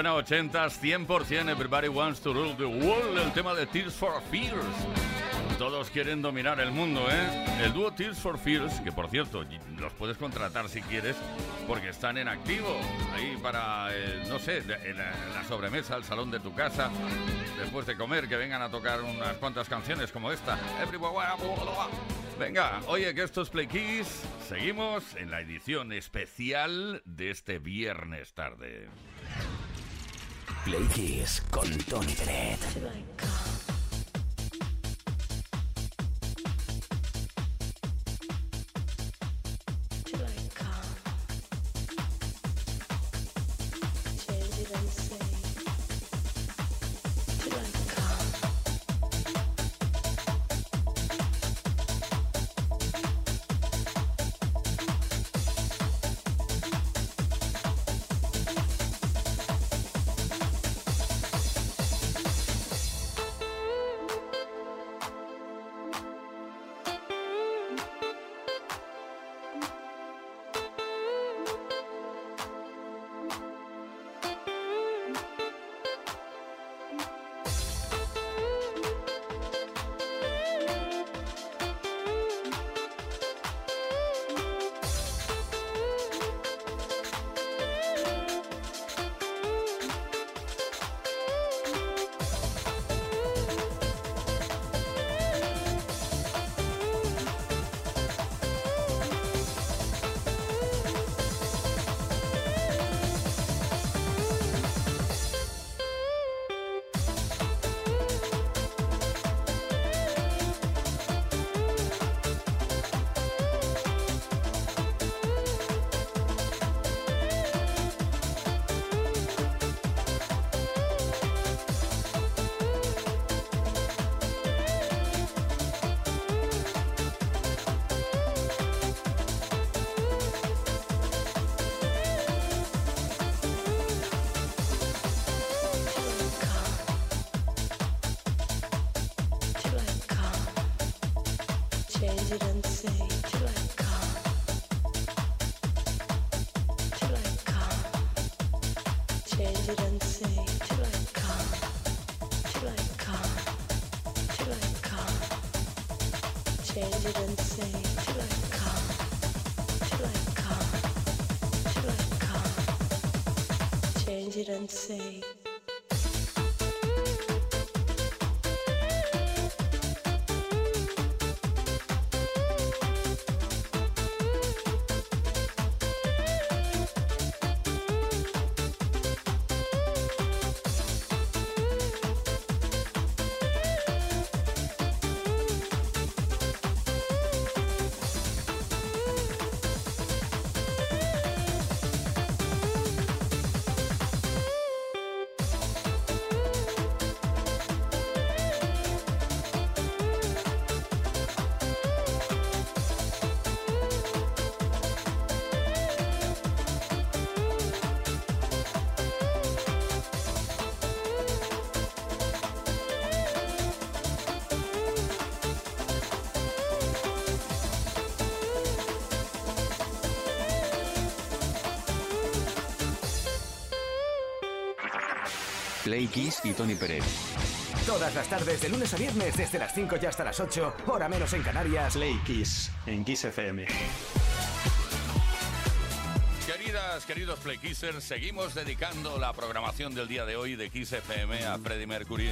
Suena 80s, 100% Everybody Wants to Rule the World, el tema de Tears for Fears. Todos quieren dominar el mundo, ¿eh? El dúo Tears for Fears, que por cierto, los puedes contratar si quieres, porque están en activo, ahí para, eh, no sé, en la, sobremesa, el salón de tu casa, después de comer, que vengan a tocar unas cuantas canciones como esta. Venga, oye, que esto es Play Kiss. Seguimos en la edición especial de este viernes tarde. Play Kiss con Tony Peret. Play Kiss y Tony Pérez. Todas las tardes, de lunes a viernes, desde las 5 y hasta las 8, hora menos en Canarias. Play Kiss, en Kiss FM. Queridas, queridos Play Kissers, seguimos dedicando la programación del día de hoy de Kiss FM a Freddie Mercury,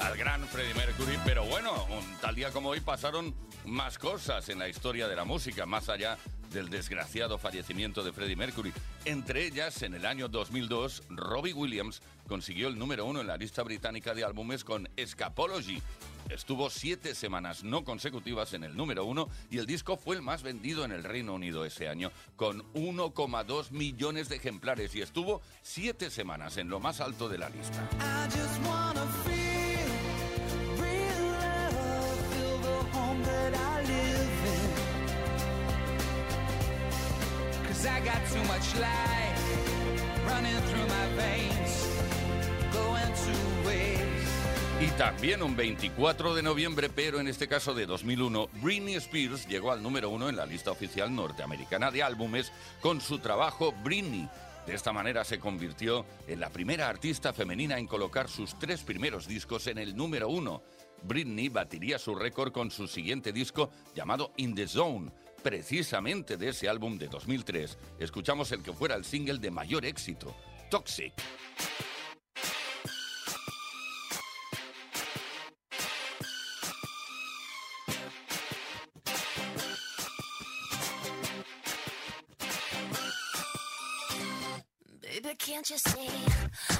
al gran Freddie Mercury. Pero bueno, un tal día como hoy pasaron más cosas en la historia de la música, más allá del desgraciado fallecimiento de Freddie Mercury. Entre ellas, en el año 2002, Robbie Williams consiguió el número uno en la lista británica de álbumes con Escapology. Estuvo siete semanas no consecutivas en el número uno y el disco fue el más vendido en el Reino Unido ese año, con 1,2 millones de ejemplares y estuvo siete semanas en lo más alto de la lista. Y también un 24 de noviembre, pero en este caso de 2001, Britney Spears llegó al número uno en la lista oficial norteamericana de álbumes con su trabajo Britney. De esta manera se convirtió en la primera artista femenina en colocar sus tres primeros discos en el número uno. Britney batiría su récord con su siguiente disco llamado In the Zone, precisamente de ese álbum de 2003, escuchamos el que fuera el single de mayor éxito, Toxic. Can't you see?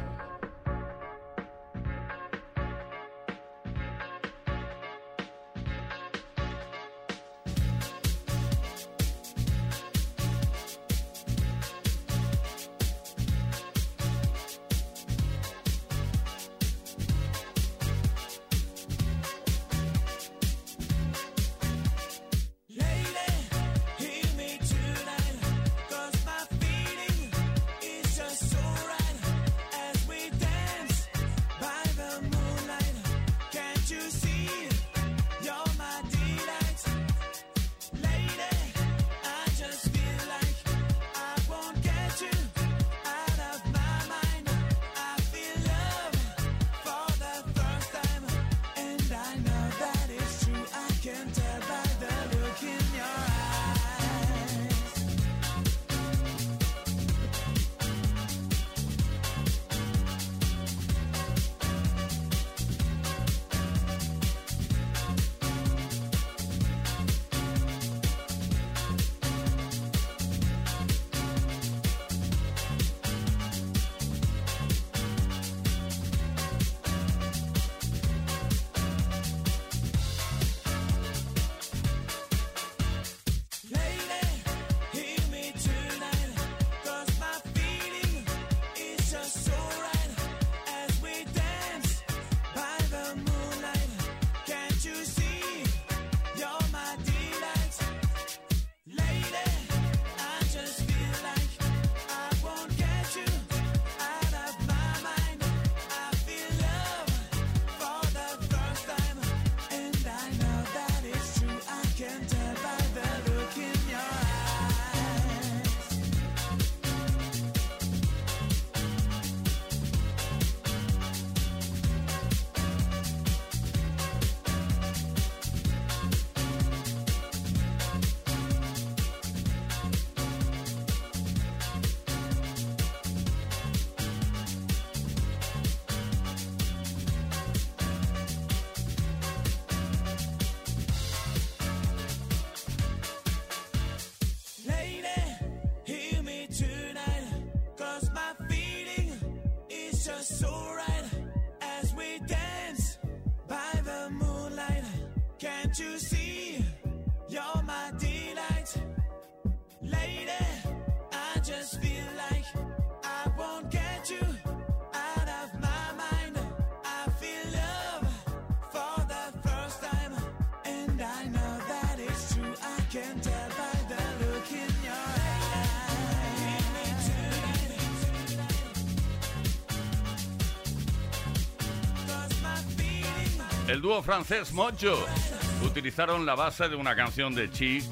El dúo francés Mojo utilizaron la base de una canción de Chic,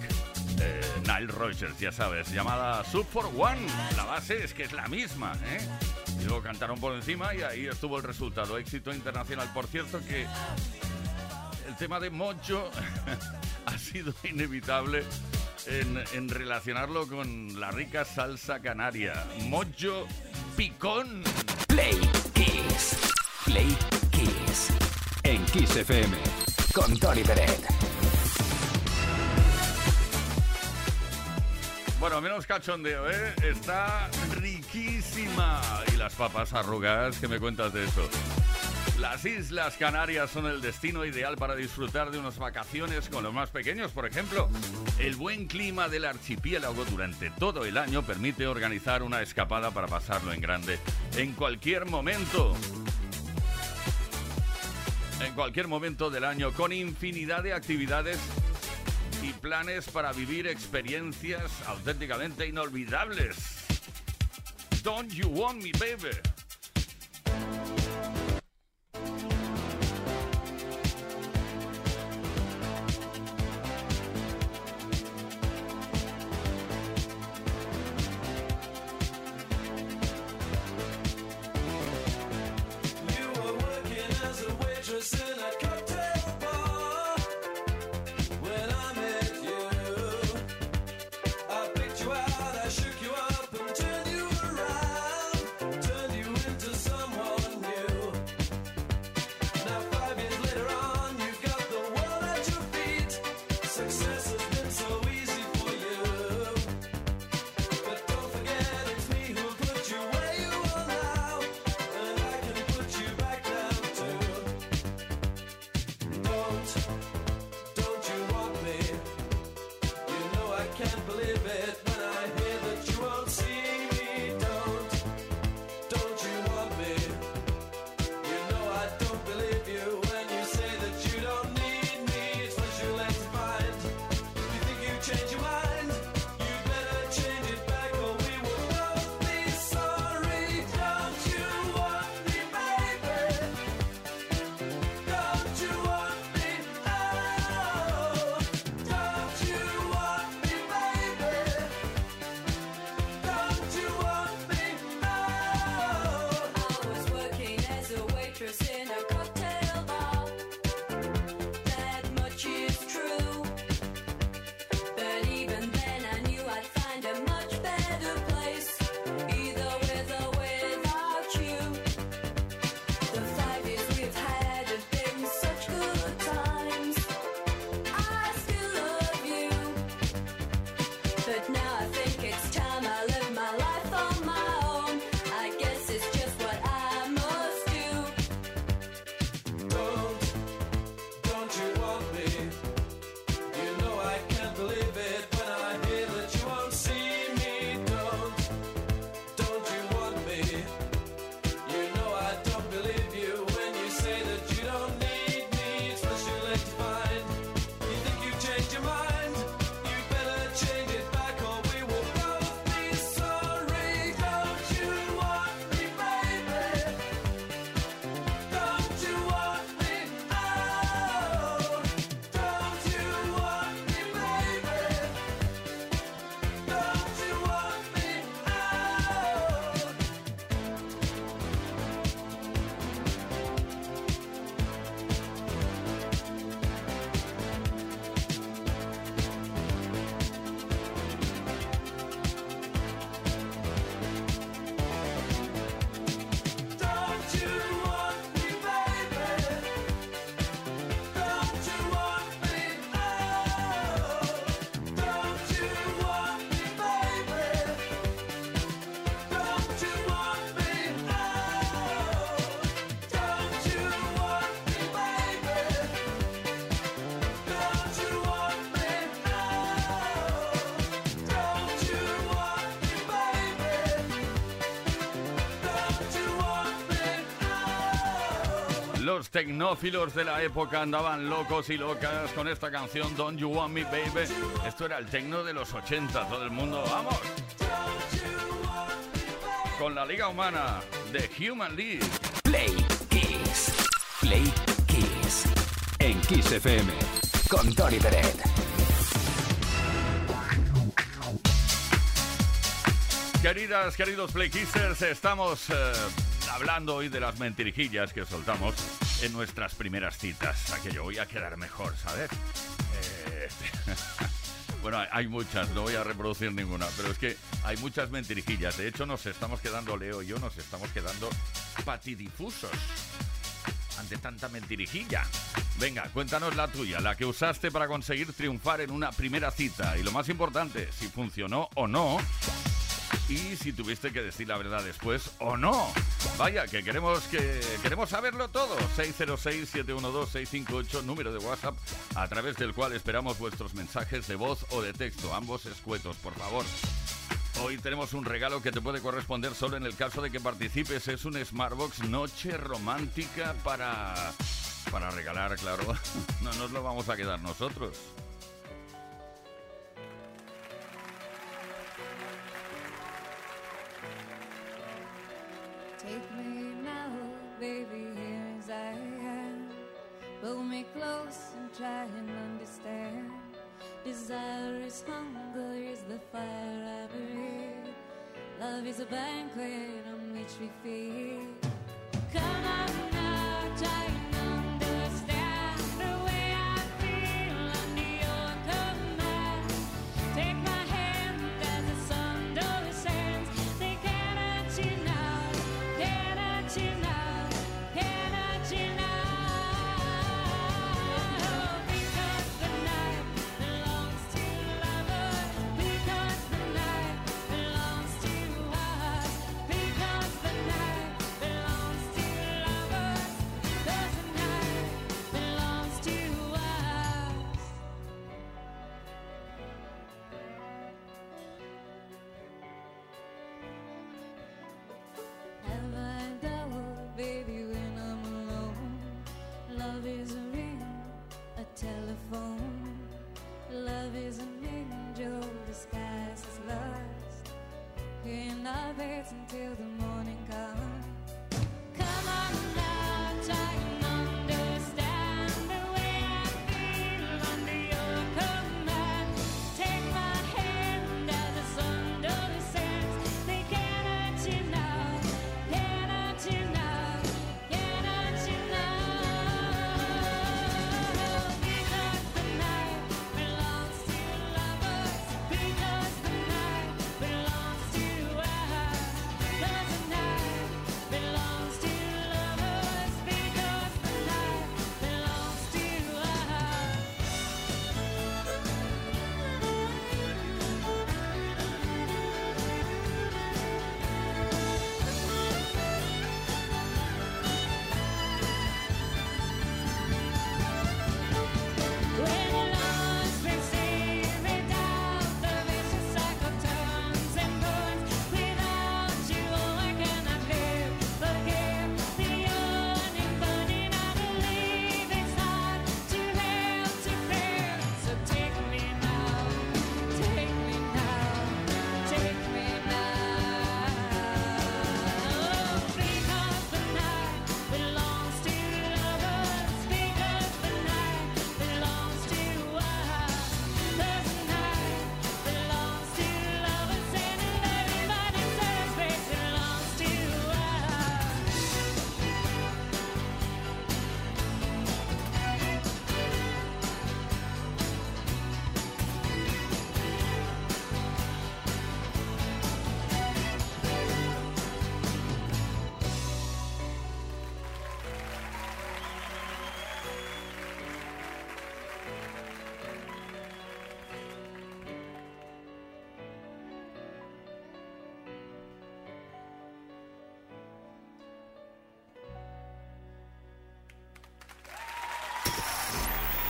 eh, Nile Rogers, ya sabes, llamada Sub for One. La base es que es la misma, ¿eh? Y luego cantaron por encima y ahí estuvo el resultado. Éxito internacional. Por cierto que el tema de Mojo ha sido inevitable en, relacionarlo con la rica salsa canaria. Mojo Picón. Play Kiss. Play en Kiss FM con Tony Peret. Bueno, menos cachondeo, ¿eh? Está riquísima. Y las papas arrugadas, ¿qué me cuentas de eso? Las Islas Canarias son el destino ideal para disfrutar de unas vacaciones con los más pequeños, por ejemplo. El buen clima del archipiélago durante todo el año permite organizar una escapada para pasarlo en grande en cualquier momento en cualquier momento del año con infinidad de actividades y planes para vivir experiencias auténticamente inolvidables. Don't you want me, baby? Los tecnófilos de la época andaban locos y locas con esta canción Don't You Want Me Baby. Esto era el tecno de los 80, todo el mundo, ¡vamos! Con la Liga Humana de Human League. Play Kiss. Play Kiss. En Kiss FM. Con Tony Peret. Queridas, queridos Play Kissers, estamos eh, hablando hoy de las mentirijillas que soltamos en nuestras primeras citas. Aquello voy a quedar mejor, ¿sabes? Eh, bueno, hay- muchas, no voy a reproducir ninguna, pero es que hay muchas mentirijillas. De hecho, nos estamos quedando, Leo y yo, nos estamos quedando patidifusos ante tanta mentirijilla. Venga, cuéntanos la tuya, la que usaste para conseguir triunfar en una primera cita. Y lo más importante, si funcionó o no. Y si tuviste que decir la verdad después o no. Vaya, que queremos que queremos saberlo todo. 606-712-658, número de WhatsApp, a través del cual esperamos vuestros mensajes de voz o de texto, ambos escuetos, por favor. Hoy tenemos un regalo que te puede corresponder solo en el caso de que participes. Es un Smartbox Noche Romántica para, para regalar, claro. No nos lo vamos a quedar nosotros. Take me now, baby, here as I am. Pull me close and try and understand. Desire is hunger, is the fire I breathe. Love is a banquet on which we feed. Come on now, try In our beds until the morning comes.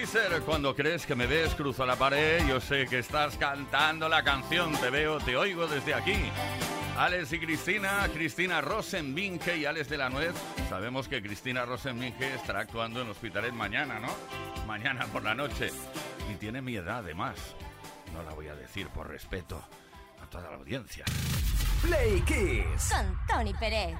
Kisser, cuando crees que me ves, cruza la pared. Yo sé que estás cantando la canción. Te veo, te oigo desde aquí. Alex y Cristina, Cristina Rosenbinge y Alex de la Nuez. Sabemos que Cristina Rosenbinge estará actuando en Hospitalet mañana, ¿no? Mañana por la noche. Y tiene mi además. No la voy a decir por respeto a toda la audiencia. Play Kiss. Con Tony Pérez.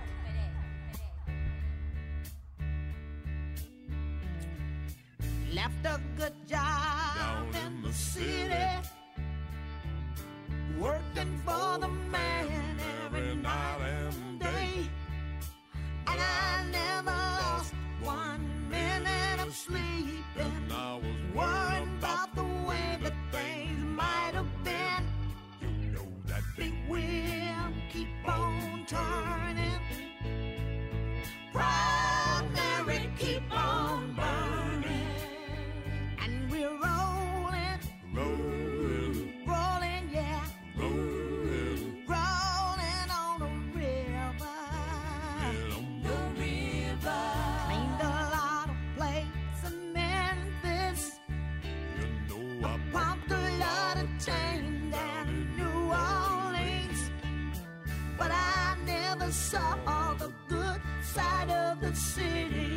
city.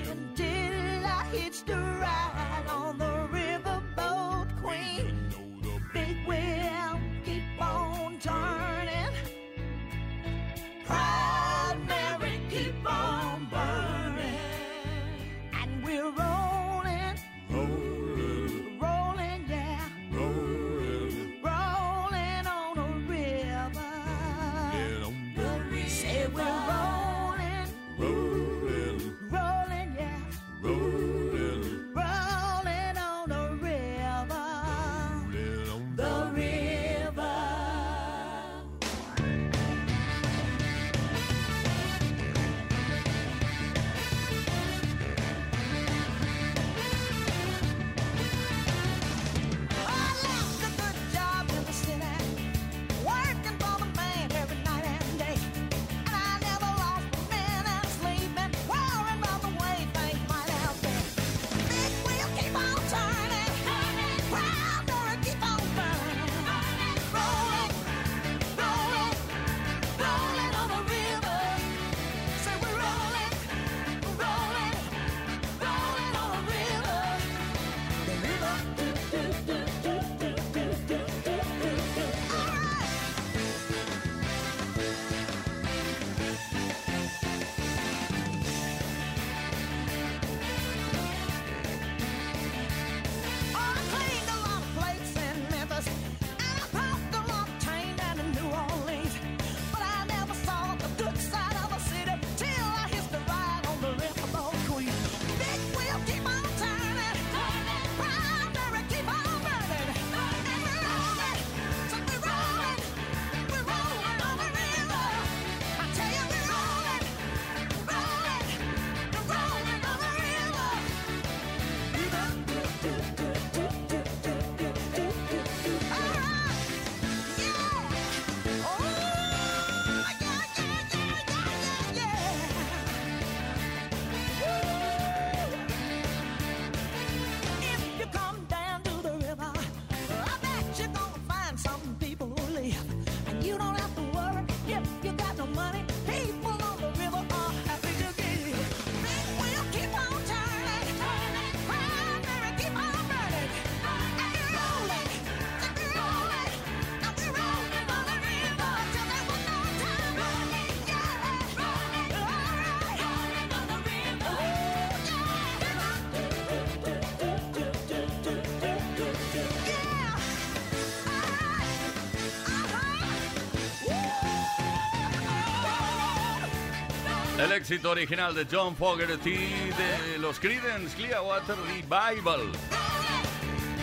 El éxito original de John Fogerty de los Creedence Clearwater Revival.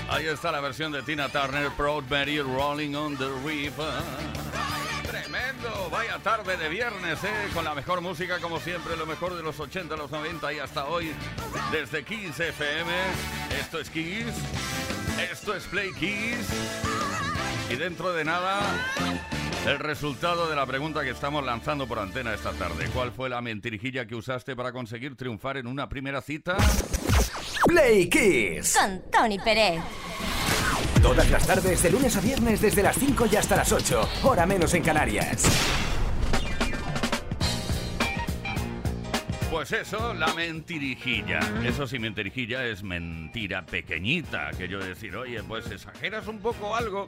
Ahí está la versión de Tina Turner, Proud Mary Rolling on the River. Tremendo, vaya tarde de viernes, ¿eh? con la mejor música como siempre, lo mejor de los 80, los 90 y hasta hoy, desde Kiss FM. Esto es Kiss, esto es Play Kiss. Y dentro de nada, el resultado de la pregunta que estamos lanzando por antena esta tarde. ¿Cuál fue la mentirijilla que usaste para conseguir triunfar en una primera cita? Play Kiss. Con Tony Pérez. Todas las tardes, de lunes a viernes, desde las 5 y hasta las 8. Hora menos en Canarias. Pues eso, la mentirijilla. Eso sí, mentirijilla es mentira pequeñita. Que yo decir, oye, pues exageras un poco algo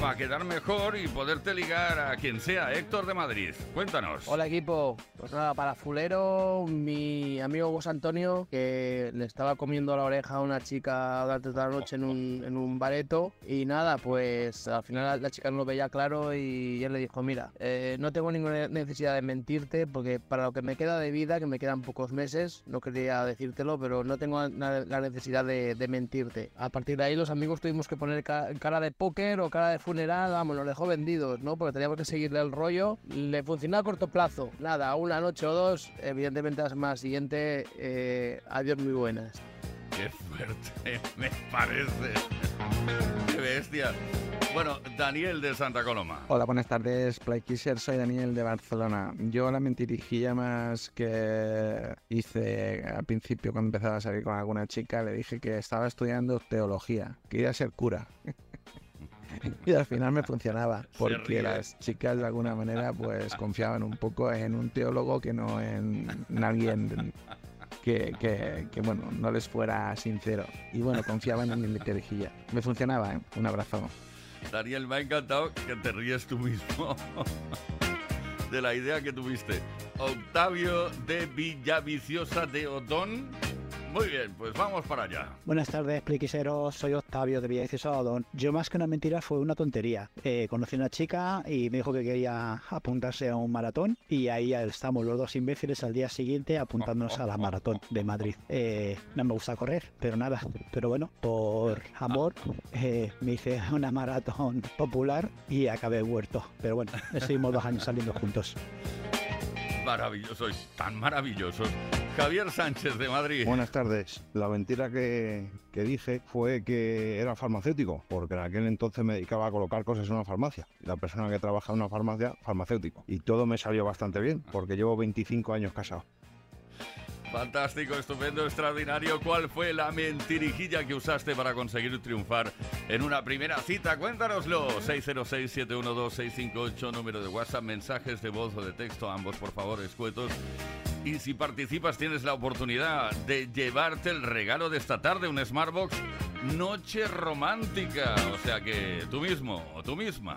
para quedar mejor y poderte ligar a quien sea. Héctor de Madrid, cuéntanos. Hola equipo, pues nada, para Fulero, mi amigo José Antonio, que le estaba comiendo la oreja a una chica durante toda la noche en un, en un bareto y nada, pues al final la, chica no lo veía claro y él le dijo, mira, eh, no tengo ninguna necesidad de mentirte porque para lo que me queda de vida, que me quedan pocos meses, no quería decírtelo, pero no tengo la necesidad de, de mentirte. A partir de ahí los amigos tuvimos que poner ca- cara de póker o cara de funeral, vamos, nos dejó vendidos, ¿no? Porque teníamos que seguirle el rollo. Le funcionó a corto plazo, nada, una noche o dos, evidentemente la semana siguiente, eh, adiós muy buenas. Qué fuerte, me parece. Qué bestia. Bueno, Daniel de Santa Coloma. Hola, buenas tardes, Playkisser. Soy Daniel de Barcelona. Yo la mentirijilla más que hice al principio cuando empezaba a salir con alguna chica, le dije que estaba estudiando teología, que iba a ser cura. Y al final me funcionaba, porque las chicas de alguna manera pues confiaban un poco en un teólogo que no en, en alguien que, que- que, bueno, no les fuera sincero. Y bueno, confiaban en mi mentirijilla. Me funcionaba, ¿eh? Un abrazo. Daniel, me ha encantado que te ríes tú mismo de la idea que tuviste. Octavio de Villaviciosa de Odón. Muy bien, pues vamos para allá. Buenas tardes, pliquiseros. Soy Octavio de Villaviciosa Odón. Yo más que una mentira fue una tontería. Eh, conocí a una chica y me dijo que quería apuntarse a un maratón y ahí estamos los dos imbéciles al día siguiente apuntándonos a la maratón de Madrid. Eh, no me gusta correr, pero nada. Pero bueno, por amor eh, me hice una maratón popular y acabé huerto. Pero bueno, seguimos dos años saliendo juntos. Maravillosos, tan maravillosos. Javier Sánchez de Madrid. Buenas tardes. La mentira que, que dije fue que era farmacéutico, porque en aquel entonces me dedicaba a colocar cosas en una farmacia. La persona que trabaja en una farmacia, farmacéutico. Y todo me salió bastante bien, porque llevo 25 años casado. Fantástico, estupendo, extraordinario. ¿Cuál fue la mentirijilla que usaste para conseguir triunfar en una primera cita? Cuéntanoslo. 606-712-658, número de WhatsApp, mensajes de voz o de texto, ambos por favor, escuetos. Y si participas tienes la oportunidad de llevarte el regalo de esta tarde, un Smartbox Noche Romántica. O sea que tú mismo o tú misma.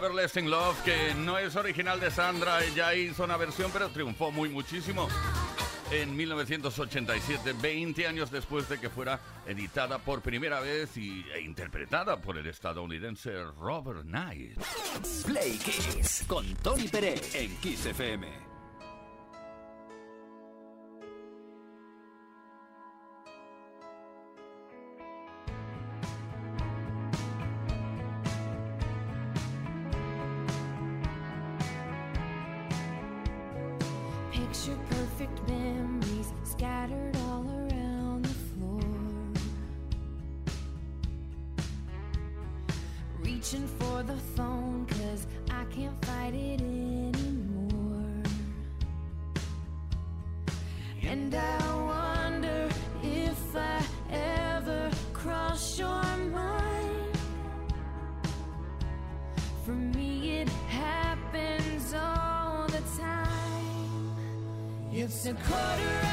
Everlasting Love, que no es original de Sandra, ella hizo una versión, pero triunfó muy muchísimo en 1987, 20 años después de que fuera editada por primera vez y, e interpretada por el estadounidense Robert Knight. Play Kiss con Tony Pérez en Kiss FM. picture perfect memories scattered all around. quarter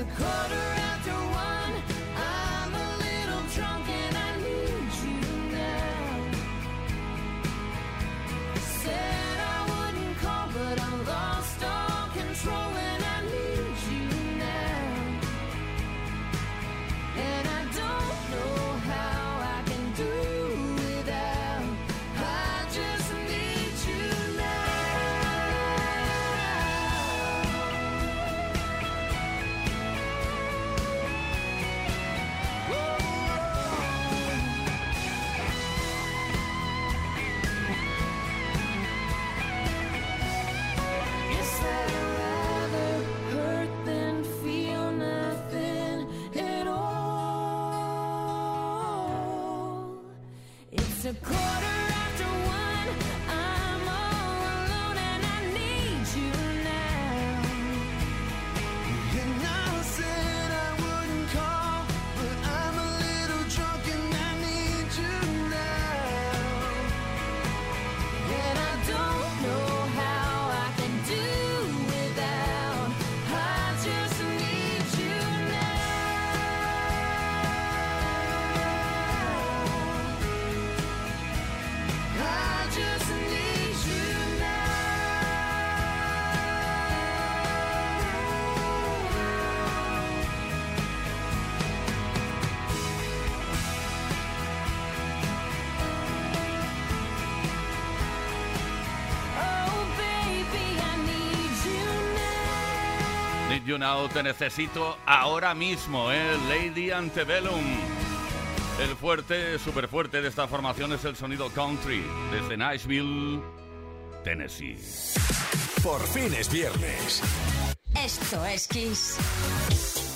a quarter You Now Te Necesito ahora mismo. ¿eh? Lady Antebellum. El fuerte, súper fuerte de esta formación es el sonido country desde Nashville, Tennessee. Por fin es viernes. Esto es Kiss.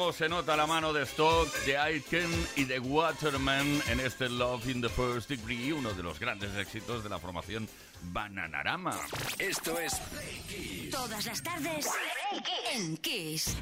Cómo se nota la mano de Stock, de Aiken y de Waterman en este Love in the First Degree, uno de los grandes éxitos de la formación Bananarama. Esto es Todas las tardes en Kiss.